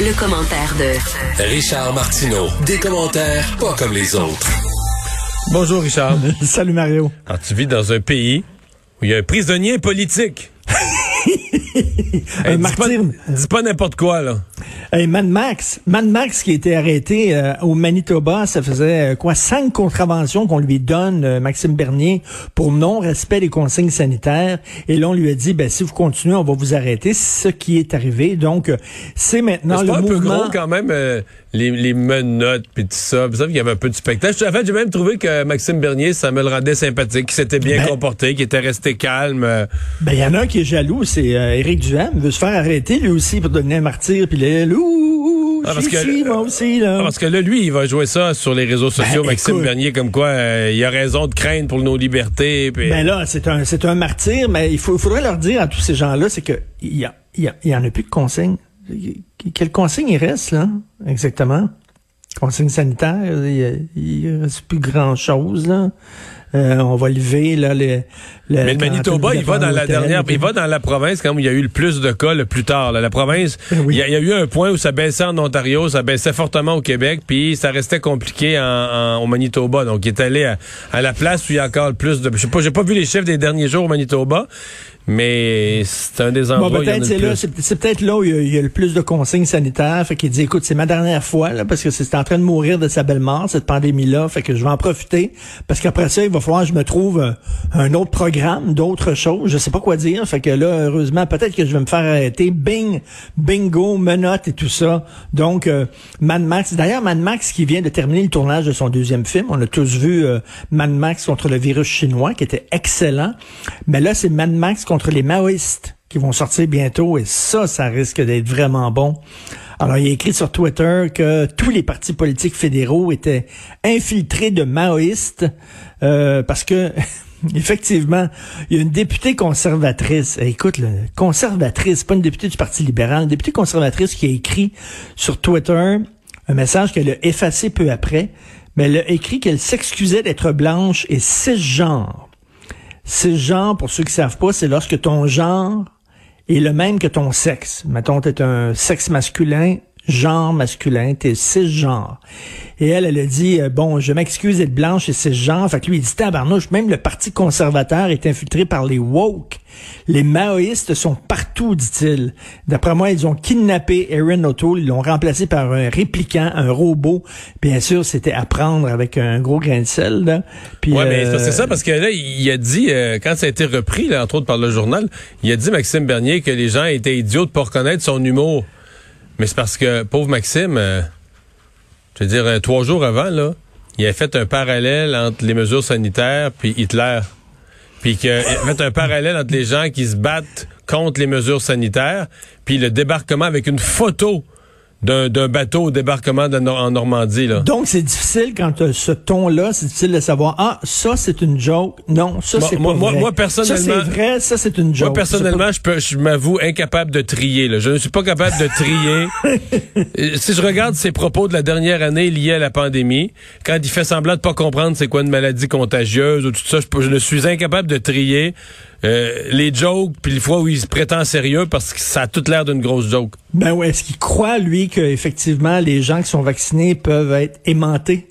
Le, commentaire de Richard Martineau. Des commentaires pas comme les autres. Bonjour Richard. Salut Mario. Alors, tu vis dans un pays où il y a un prisonnier politique. Hey, dis pas, dis pas n'importe quoi, là. Hey, Mad Max. Mad Max qui a été arrêté euh, au Manitoba, ça faisait euh, quoi cinq contraventions qu'on lui donne, euh, Maxime Bernier, pour non-respect des consignes sanitaires. Et là, on lui a dit, ben si vous continuez, on va vous arrêter. C'est ce qui est arrivé. Donc, c'est maintenant le pas un peu mouvement. gros quand même, les, les menottes puis tout ça. Vous savez qu'il y avait un peu de spectacle. En fait, j'ai même trouvé que Maxime Bernier, ça me le rendait sympathique, qu'il s'était bien Ben- comporté, qu'il était resté calme. Ben, il y en a un qui est jaloux, c'est Éric Duham. Il veut se faire arrêter lui aussi pour devenir un martyr. Puis ouh, Ah, parce que- suis, moi aussi, là. Ah, parce que là, lui, il va jouer ça sur les réseaux sociaux, Ben, Maxime écoute. Bernier, comme quoi euh, il a raison de craindre pour nos libertés. puis- Ben là, c'est un, c'est un martyr, mais il, faut, il faudrait leur dire à tous ces gens-là, c'est que il y, a, il y, a- il y en a plus de consignes. Quelle consigne il reste, là? Exactement? Consigne sanitaire, il, il reste plus grand-chose, là. Euh, on va lever, là, le... Mais le Manitoba, il va dans la dernière, il va dans la province quand il y a eu le plus de cas le plus tard. là. La province, Ben oui. il y, a- il y a eu un point où ça baissait en Ontario, ça baissait fortement au Québec, puis ça restait compliqué en, en- au Manitoba. Donc, il est allé à, à la place où il y a encore le plus de. Je sais pas, j'ai pas vu les chiffres des derniers jours au Manitoba, mais c'est un des endroits Bon, peut-être c'est là, c'est peut-être là où il y, a, il y a le plus de consignes sanitaires. Fait qu'il dit, écoute, c'est ma dernière fois, là, parce que c'est en train de mourir de sa belle mort, cette pandémie-là. Fait que je vais en profiter. Parce qu'après ça, il va falloir que je me trouve euh, un autre programme, d'autres choses. Je sais pas quoi dire. Fait que là, heureusement, peut-être que je vais me faire arrêter. Bing, bingo, menottes et tout ça. Donc, euh, Mad Max. D'ailleurs, Mad Max qui vient de terminer le tournage de son deuxième film. On a tous vu euh, Mad Max contre le virus chinois, qui était excellent. Mais là, c'est Mad Max contre les maoïstes qui vont sortir bientôt et ça, ça risque d'être vraiment bon. Alors, il a écrit sur Twitter que tous les partis politiques fédéraux étaient infiltrés de maoïstes euh, parce que effectivement, il y a une députée conservatrice. Eh, Écoute, conservatrice, pas une députée du Parti libéral, une députée conservatrice qui a écrit sur Twitter un message qu'elle a effacé peu après, mais elle a écrit qu'elle s'excusait d'être blanche et cisgenre. Cisgenre, pour ceux qui savent pas, c'est lorsque ton genre est le même que ton sexe. Mettons, t'es un sexe masculin, genre masculin, t'es cisgenre. Et elle, elle a dit, euh, bon, je m'excuse d'être blanche et cisgenre. Fait que lui, il dit, tabarnouche, même le Parti conservateur est infiltré par les woke. Les maoïstes sont partout, dit-il. D'après moi, ils ont kidnappé Erin O'Toole, ils l'ont remplacé par un répliquant, un robot. Bien sûr, c'était à prendre avec un gros grain de sel, là. Puis, Ouais, mais euh, c'est ça, parce que là, il a dit, euh, quand ça a été repris, là, entre autres par le journal, il a dit, Maxime Bernier, que les gens étaient idiots de pas reconnaître son humour. Mais c'est parce que, pauvre Maxime, euh, je veux dire, euh, trois jours avant, là, il a fait un parallèle entre les mesures sanitaires puis Hitler. Puis qu'il a fait un parallèle entre les gens qui se battent contre les mesures sanitaires puis le débarquement avec une photo d'un bateau au débarquement de en Normandie, là. Donc, c'est difficile quand as ce ton-là, c'est difficile de savoir, ah, ça, c'est une joke. Non, ça, c'est moi- pas moi- vrai. moi, personnellement- Ça, c'est vrai, ça, c'est une joke. Moi, personnellement, je, peux, je m'avoue incapable de trier. Là. Je ne suis pas capable de trier. Euh, si je regarde ses propos de la dernière année liés à la pandémie, quand il fait semblant de pas comprendre c'est quoi une maladie contagieuse ou tout ça, je ne suis incapable de trier euh, les jokes puis les fois où il se prétend sérieux parce que ça a toute l'air d'une grosse joke. Ben ouais, est-ce qu'il croit, lui, que effectivement les gens qui sont vaccinés peuvent être aimantés?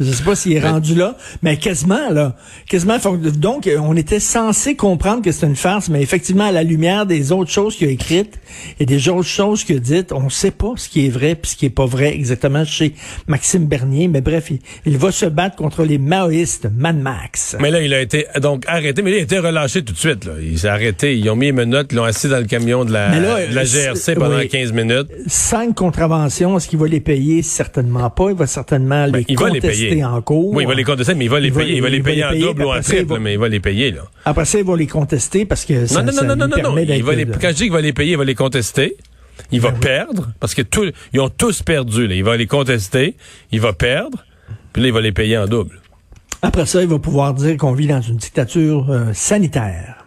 Je sais pas s'il est Ben- rendu là, mais quasiment, là. Quasiment. Donc, on était censé comprendre que c'est une farce, mais effectivement, à la lumière des autres choses qu'il a écrites et des autres choses qu'il a dites, on sait pas ce qui est vrai puis ce qui est pas vrai exactement chez Maxime Bernier. Mais bref, il, il va se battre contre les maoïstes, Mad Max. Mais là, il a été donc arrêté, mais là, il a été relâché tout de suite. Là. Il s'est arrêté. Ils ont mis les menottes, ils l'ont assis dans le camion de la, là, de la GRC pendant oui. 15 minutes. Cinq contraventions, est-ce qu'il va les payer? Certainement pas. Il va certainement Ben, les il va les contester payer. en cours. Oui, il va les contester, mais il va les Il va- payer. Il va les va payer les en payer, double ou en triple, va- mais il va les payer, là. Après ça, il va les contester parce que ça, Non, non, ça non, non, non, non, Il va les, quand je dis qu'il va les payer, il va les contester. il va perdre, parce que tout, ils ont tous perdu. Là. Il va les contester, il va perdre, puis là, il va les payer en double. Après ça, il va pouvoir dire qu'on vit dans une dictature euh, sanitaire.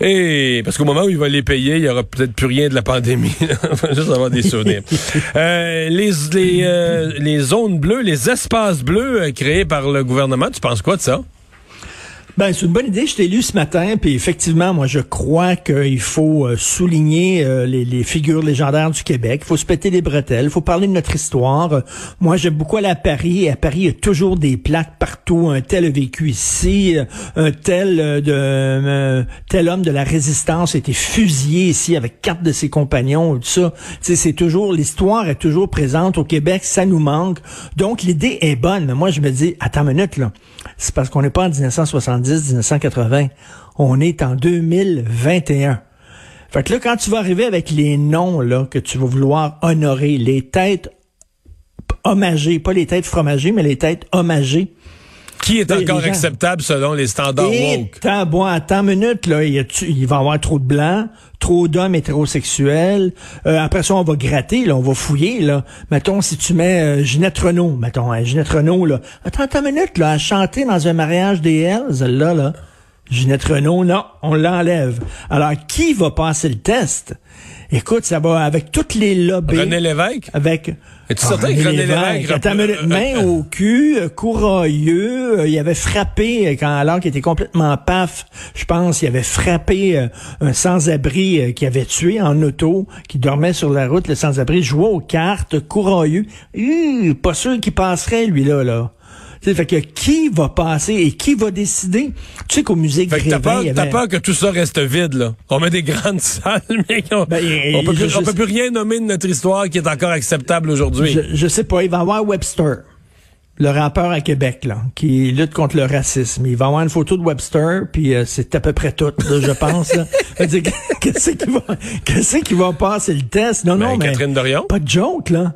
Et parce qu'au moment où il va les payer, il y aura peut-être plus rien de la pandémie. Juste avoir des souvenirs. euh, les les, euh, les zones bleues, les espaces bleus euh, créés par le gouvernement, tu penses quoi de ça? Ben, c'est une bonne idée. Je t'ai lu ce matin, puis effectivement, moi, je crois qu'il faut euh, souligner euh, les, figures légendaires du Québec. Il faut se péter les bretelles. Il faut parler de notre histoire. moi, j'aime beaucoup aller à Paris. Et à Paris, il y a toujours des plaques partout. Un tel a vécu ici. Euh, un tel de tel homme de la résistance a été fusillé ici avec quatre de ses compagnons. Tout ça. C'est toujours l'histoire est toujours présente au Québec. Ça nous manque. Donc, l'idée est bonne. Mais moi, je me dis, attends une minute là. C'est parce qu'on n'est pas en 1970 1980. On est en 2021. Fait que là, quand tu vas arriver avec les noms là, que tu vas vouloir honorer, les têtes hommagées, pas les têtes fromagées, mais les têtes hommagées, qui est encore acceptable selon les standards Et woke? Tant, bon, attends une minute, là, il, il va y avoir trop de blancs, trop d'hommes hétérosexuels. Euh, après ça, on va gratter, là, on va fouiller, là. Mettons, si tu mets euh, Ginette Renault, mettons, hein, Ginette Renault, là. Attends, attends une minute, là, à chanter dans un mariage des Hells, là, là. Ginette Renault, non, on l'enlève. Alors, qui va passer le test? Écoute, ça va avec toutes les lobbies. René Lévesque? Avec. Es-tu certain que René Lévesque... Attends, main au cul, euh, courailleux, euh, il avait frappé, euh, quand alors qu'il était complètement paf, je pense, il avait frappé un sans-abri qui avait tué en auto, qui dormait sur la route, le sans-abri, jouait aux cartes, courailleux. pas sûr qu'il passerait, lui, là, là. T'sais, fait que qui va passer et qui va décider? Tu sais qu'au musée Grévin, t'as peur, avait... t'as peur que tout ça reste vide, là. On met des grandes salles, mais on, ben, on, peut, plus, on peut plus rien nommer de notre histoire qui est encore acceptable aujourd'hui. Je, je sais pas, il va y avoir Webster le rappeur à Québec, là, qui lutte contre le racisme. Il va avoir une photo de Webster, puis euh, c'est à peu près tout, là, je pense. Qu'est-ce qui va, qu'est-ce qui va passer? Le test? Non, ben, non, mais. Catherine Dorion? Pas de joke, là.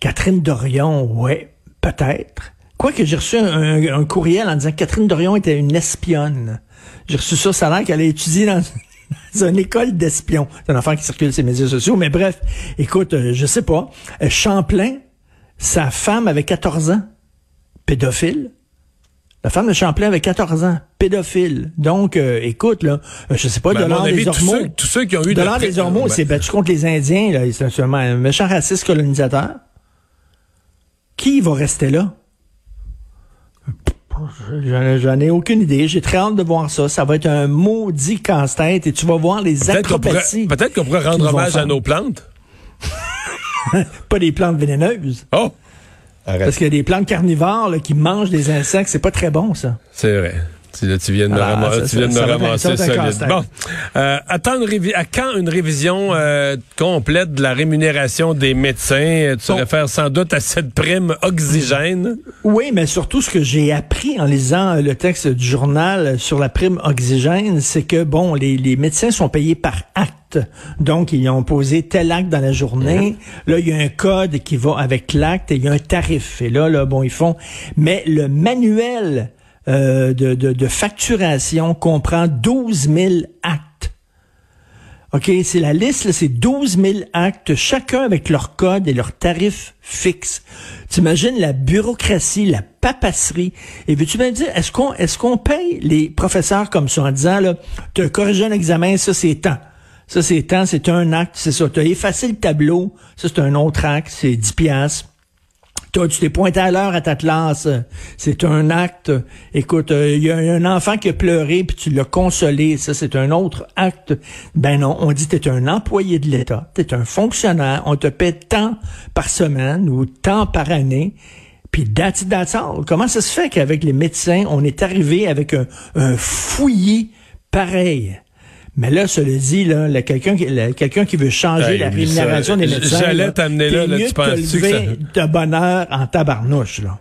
Catherine Dorion, ouais, peut-être. Quoique j'ai reçu un, un, courriel en disant que Catherine Dorion était une espionne. J'ai reçu ça, ça a l'air qu'elle a étudié dans, dans une école d'espions. C'est un enfant qui circule sur les médias sociaux. Mais bref, écoute, euh, je sais pas. Euh, Champlain, sa femme avait 14 ans, pédophile. La femme de Champlain avait 14 ans, pédophile. Donc, euh, écoute, là, je sais pas, ben, de l'art des Ormeaux. Tous, tous ceux, qui ont eu de l'art des ben... c'est battu contre les Indiens, là. C'est un méchant raciste colonisateur. Qui va rester là? J'en ai aucune idée. J'ai très hâte de voir ça. Ça va être un maudit casse-tête et tu vas voir les peut acrobaties. Peut-être qu'on pourrait rendre hommage à nos plantes. pas des plantes vénéneuses. Oh! Arrête. Parce qu'il y a des plantes carnivores là, qui mangent des insectes. C'est pas très bon, ça. C'est vrai. Tu, là, tu viens de me, ah, ramasser, ça, tu viens de me ramasser solide. Bon, euh, attends une à quand une révision euh, complète de la rémunération des médecins? Tu bon. réfères sans doute à cette prime oxygène? Oui, mais surtout ce que j'ai appris en lisant le texte du journal sur la prime oxygène, c'est que, bon, les, les médecins sont payés par acte. Donc, ils ont posé tel acte dans la journée. Là, il y a un code qui va avec l'acte et il y a un tarif. Et là, là, bon, ils font... Mais le manuel euh, de, de, de, facturation comprend 12 000 actes. OK, c'est la liste, c'est 12 000 actes, chacun avec leur code et leur tarif fixe. T'imagines la bureaucratie, la papasserie. Et veux-tu me dire, est-ce qu'on est-ce qu'on paye les professeurs comme ça en disant, là, tu corrigé un examen, ça c'est temps. Ça c'est temps, c'est un acte, c'est ça. Tu as effacé le tableau, ça c'est un autre acte, c'est 10 piastres. Toi, tu t'es pointé à l'heure à ta classe. C'est un acte. Écoute, il euh, y a un enfant qui a pleuré puis tu l'as consolé. Ça, c'est un autre acte. Ben non, on dit t'es un employé de l'État. T'es un fonctionnaire. On te paie tant par semaine ou tant par année. Puis all. Comment ça se fait qu'avec les médecins, on est arrivé avec un, un fouillis pareil? Mais là, cela dit, là, là quelqu'un qui, quelqu'un qui veut changer la rémunération des médecins. J'allais t'amener là, là, tu penses que ça... de bonheur en tabarnouche, là.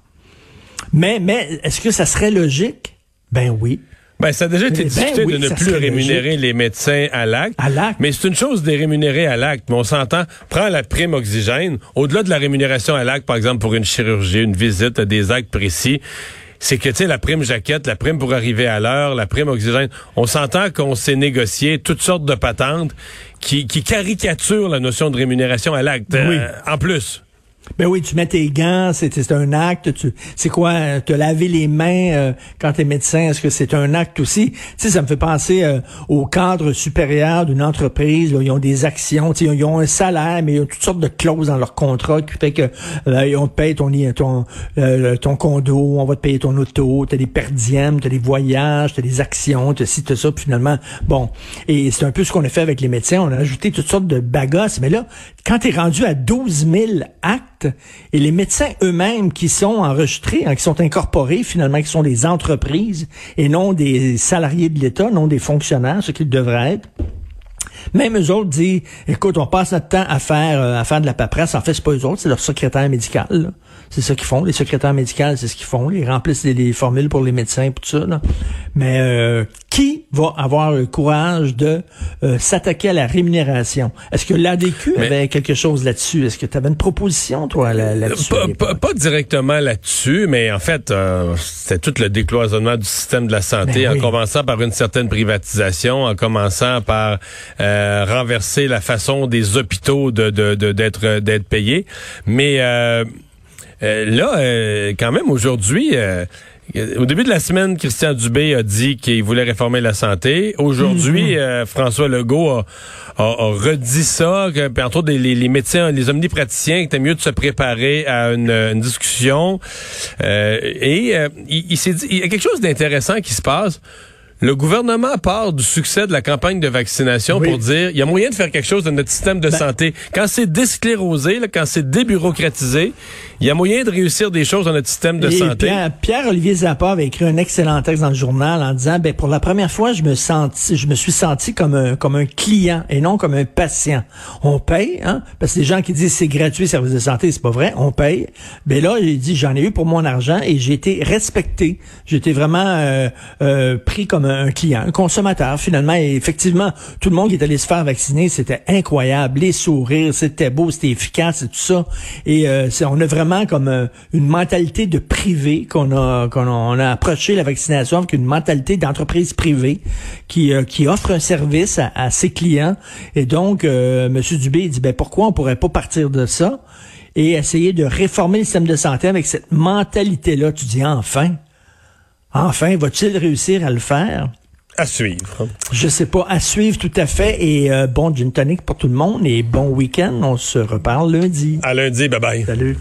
Mais, mais, est-ce que ça serait logique? Ben oui. Ben, ça a déjà été discuté de ne plus rémunérer les médecins à l'acte. À l'acte. Mais c'est une chose de les rémunérer à l'acte. Mais on s'entend, prends la prime oxygène. Au-delà de la rémunération à l'acte, par exemple, pour une chirurgie, une visite, des actes précis, c'est que, tu sais, la prime jaquette, la prime pour arriver à l'heure, la prime oxygène, on s'entend qu'on s'est négocié toutes sortes de patentes qui, qui caricature la notion de rémunération à l'acte. euh, en plus. Ben oui, tu mets tes gants, c'est un acte. Tu, c'est quoi, te laver les mains euh, quand t'es médecin, est-ce que c'est un acte aussi? Tu sais, ça me fait penser euh, au cadre supérieur d'une entreprise. là, ils ont des actions, ils ont un salaire, mais ils ont toutes sortes de clauses dans leur contrat qui fait que euh, on te paye ton, ton, euh, ton condo, on va te payer ton auto, t'as des perdièmes, t'as des voyages, t'as des actions, t'as ci, t'as ça, puis finalement, bon. Et c'est un peu ce qu'on a fait avec les médecins. On a ajouté toutes sortes de bagosses. Mais là, quand t'es rendu à 12 000 actes, et les médecins eux-mêmes qui sont enregistrés, hein, qui sont incorporés finalement, qui sont des entreprises et non des salariés de l'État, non des fonctionnaires, ce qu'ils devraient être. Même eux autres disent, écoute, on passe notre temps à faire euh, à faire de la paperasse. En fait, c'est pas eux autres, c'est leur secrétaire médical. C'est ça qu'ils font. Les secrétaires médicaux, c'est ce qu'ils font. Ils remplissent les, les formules pour les médecins et tout ça. là. Mais euh, qui va avoir le courage de euh, s'attaquer à la rémunération? Est-ce que l'ADQ Mais- avait quelque chose là-dessus? Est-ce que tu avais une proposition, toi, là- là-dessus? Pas, pas- pas directement là-dessus, mais en fait, euh, c'était tout le décloisonnement du système de la santé, Ben en commençant par une certaine privatisation, en commençant par euh, renverser la façon des hôpitaux de de- de- d'être d'être payés. Mais euh, euh, là, euh, quand même, aujourd'hui... euh, au début de la semaine, Christian Dubé a dit qu'il voulait réformer la santé. Aujourd'hui, euh, François Legault a, a- a redit ça, que, entre autres, les, les médecins, les omnipraticiens, que c'était mieux de se préparer à une, une discussion. Euh, et euh, il, il s'est dit, il y a quelque chose d'intéressant qui se passe. Le gouvernement part du succès de la campagne de vaccination Oui. pour dire il y a moyen de faire quelque chose de notre système de Ben- santé. Quand c'est désclérosé, là, quand c'est débureaucratisé, il y a moyen de réussir des choses dans notre système de Et santé. Pierre, Pierre-Olivier Zappa avait écrit un excellent texte dans le journal en disant, ben, pour la première fois, je me senti, je me suis senti comme un, comme un client et non comme un patient. On paye, hein, parce que les gens qui disent c'est gratuit, service de santé, c'est pas vrai, on paye. Ben là, il dit, j'en ai eu pour mon argent et j'ai été respecté. J'ai été vraiment euh, euh, pris comme un client, un consommateur finalement. Et effectivement, tout le monde qui est allé se faire vacciner, c'était incroyable. Les sourires, c'était beau, c'était efficace et tout ça. Et euh, on a vraiment comme euh, une mentalité de privé qu'on a, qu'on a, approché la vaccination avec une mentalité d'entreprise privée qui, euh, qui offre un service à, à ses clients. Et donc, euh, M. Dubé il dit, ben pourquoi on pourrait pas partir de ça et essayer de réformer le système de santé avec cette mentalité-là? Tu dis, enfin, enfin, va-t-il réussir à le faire? À suivre. Je sais pas, à suivre tout à fait. Et euh, bon gin tonic pour tout le monde et bon week-end. On se reparle lundi. À lundi, bye bye. Salut.